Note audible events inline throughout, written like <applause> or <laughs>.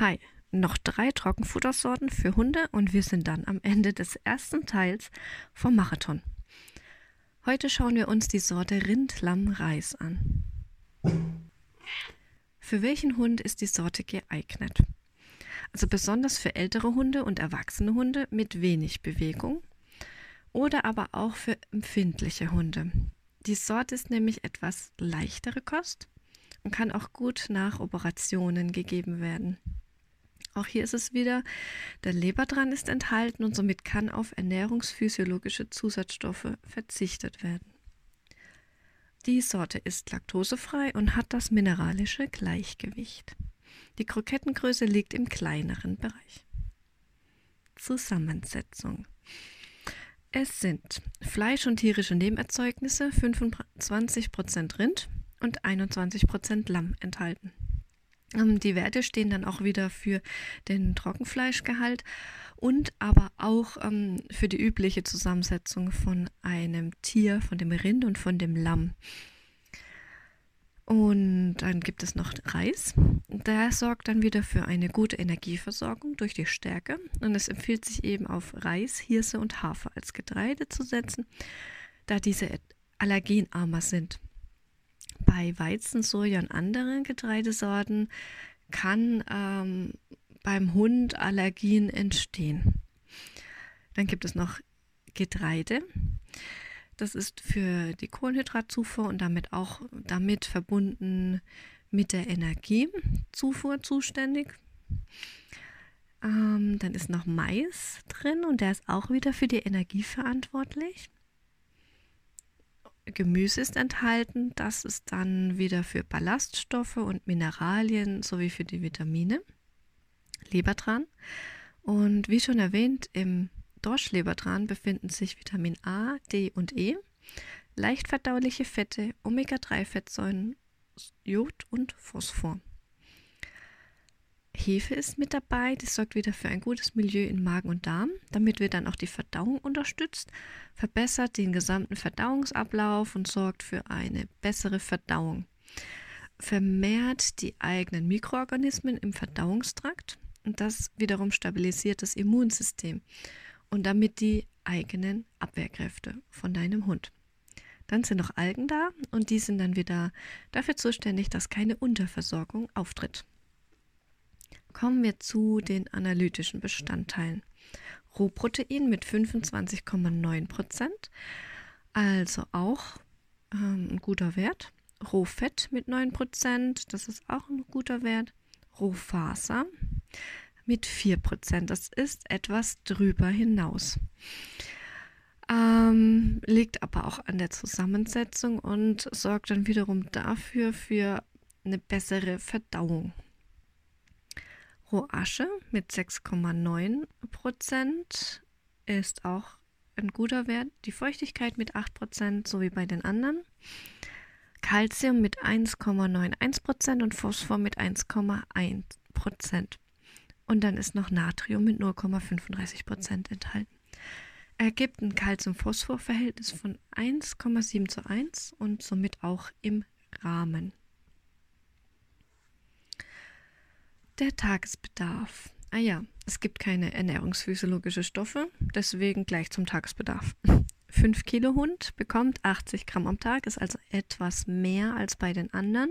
Hi, noch drei Trockenfuttersorten für Hunde und wir sind dann am Ende des ersten Teils vom Marathon. Heute schauen wir uns die Sorte Rindlamm-Reis an. Für welchen Hund ist die Sorte geeignet? Also besonders für ältere Hunde und erwachsene Hunde mit wenig Bewegung oder aber auch für empfindliche Hunde. Die Sorte ist nämlich etwas leichtere Kost und kann auch gut nach Operationen gegeben werden. Auch hier ist es wieder, der Leber dran ist enthalten und somit kann auf ernährungsphysiologische Zusatzstoffe verzichtet werden. Die Sorte ist laktosefrei und hat das mineralische Gleichgewicht. Die Krokettengröße liegt im kleineren Bereich. Zusammensetzung. Es sind Fleisch und tierische Nebenerzeugnisse, 25% Rind und 21% Lamm enthalten. Ähm, die Werte stehen dann auch wieder für den Trockenfleischgehalt und aber auch ähm, für die übliche Zusammensetzung von einem Tier, von dem Rind und von dem Lamm. Und dann gibt es noch Reis. Der sorgt dann wieder für eine gute Energieversorgung durch die Stärke. Und es empfiehlt sich eben auf Reis, Hirse und Hafer als Getreide zu setzen, da diese allergenarmer sind bei Weizen, Soja und anderen Getreidesorten kann ähm, beim Hund Allergien entstehen. Dann gibt es noch Getreide. Das ist für die Kohlenhydratzufuhr und damit auch damit verbunden mit der Energiezufuhr zuständig. Ähm, dann ist noch Mais drin und der ist auch wieder für die Energie verantwortlich. Gemüse ist enthalten. Das ist dann wieder für Ballaststoffe und Mineralien sowie für die Vitamine. Lebertran. Und wie schon erwähnt, im Dorschlebertran befinden sich Vitamin A, D und E, leicht verdauliche Fette, Omega-3-Fettsäuren, Jod und Phosphor. Hefe ist mit dabei, das sorgt wieder für ein gutes Milieu in Magen und Darm, damit wird dann auch die Verdauung unterstützt, verbessert den gesamten Verdauungsablauf und sorgt für eine bessere Verdauung. Vermehrt die eigenen Mikroorganismen im Verdauungstrakt und das wiederum stabilisiert das Immunsystem und damit die eigenen Abwehrkräfte von deinem Hund. Dann sind noch Algen da und die sind dann wieder dafür zuständig, dass keine Unterversorgung auftritt. Kommen wir zu den analytischen Bestandteilen. Rohprotein mit 25,9 Prozent, also auch ähm, ein guter Wert. Rohfett mit 9 Prozent, das ist auch ein guter Wert. Rohfaser mit 4 Prozent, das ist etwas drüber hinaus. Ähm, liegt aber auch an der Zusammensetzung und sorgt dann wiederum dafür für eine bessere Verdauung. Rohasche mit 6,9 Prozent ist auch ein guter Wert. Die Feuchtigkeit mit 8 Prozent, so wie bei den anderen. Calcium mit 1,91 Prozent und Phosphor mit 1,1 Prozent. Und dann ist noch Natrium mit 0,35 Prozent enthalten. Ergibt ein Calcium-Phosphor-Verhältnis von 1,7 zu 1 und somit auch im Rahmen. Der Tagesbedarf. Ah ja, es gibt keine ernährungsphysiologische Stoffe, deswegen gleich zum Tagesbedarf. <laughs> 5 Kilo Hund bekommt 80 Gramm am Tag, ist also etwas mehr als bei den anderen.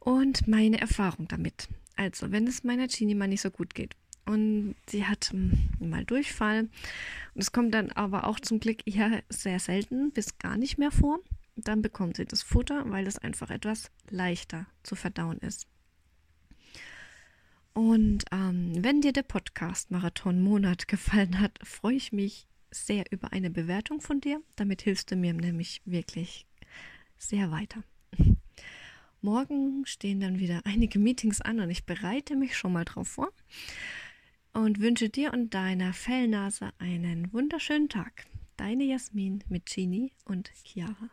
Und meine Erfahrung damit. Also, wenn es meiner Genie mal nicht so gut geht und sie hat hm, mal Durchfall und es kommt dann aber auch zum Glück eher sehr selten bis gar nicht mehr vor, dann bekommt sie das Futter, weil es einfach etwas leichter zu verdauen ist. Und ähm, wenn dir der Podcast Marathon Monat gefallen hat, freue ich mich sehr über eine Bewertung von dir. Damit hilfst du mir nämlich wirklich sehr weiter. Morgen stehen dann wieder einige Meetings an und ich bereite mich schon mal drauf vor und wünsche dir und deiner Fellnase einen wunderschönen Tag. Deine Jasmin mit Genie und Chiara.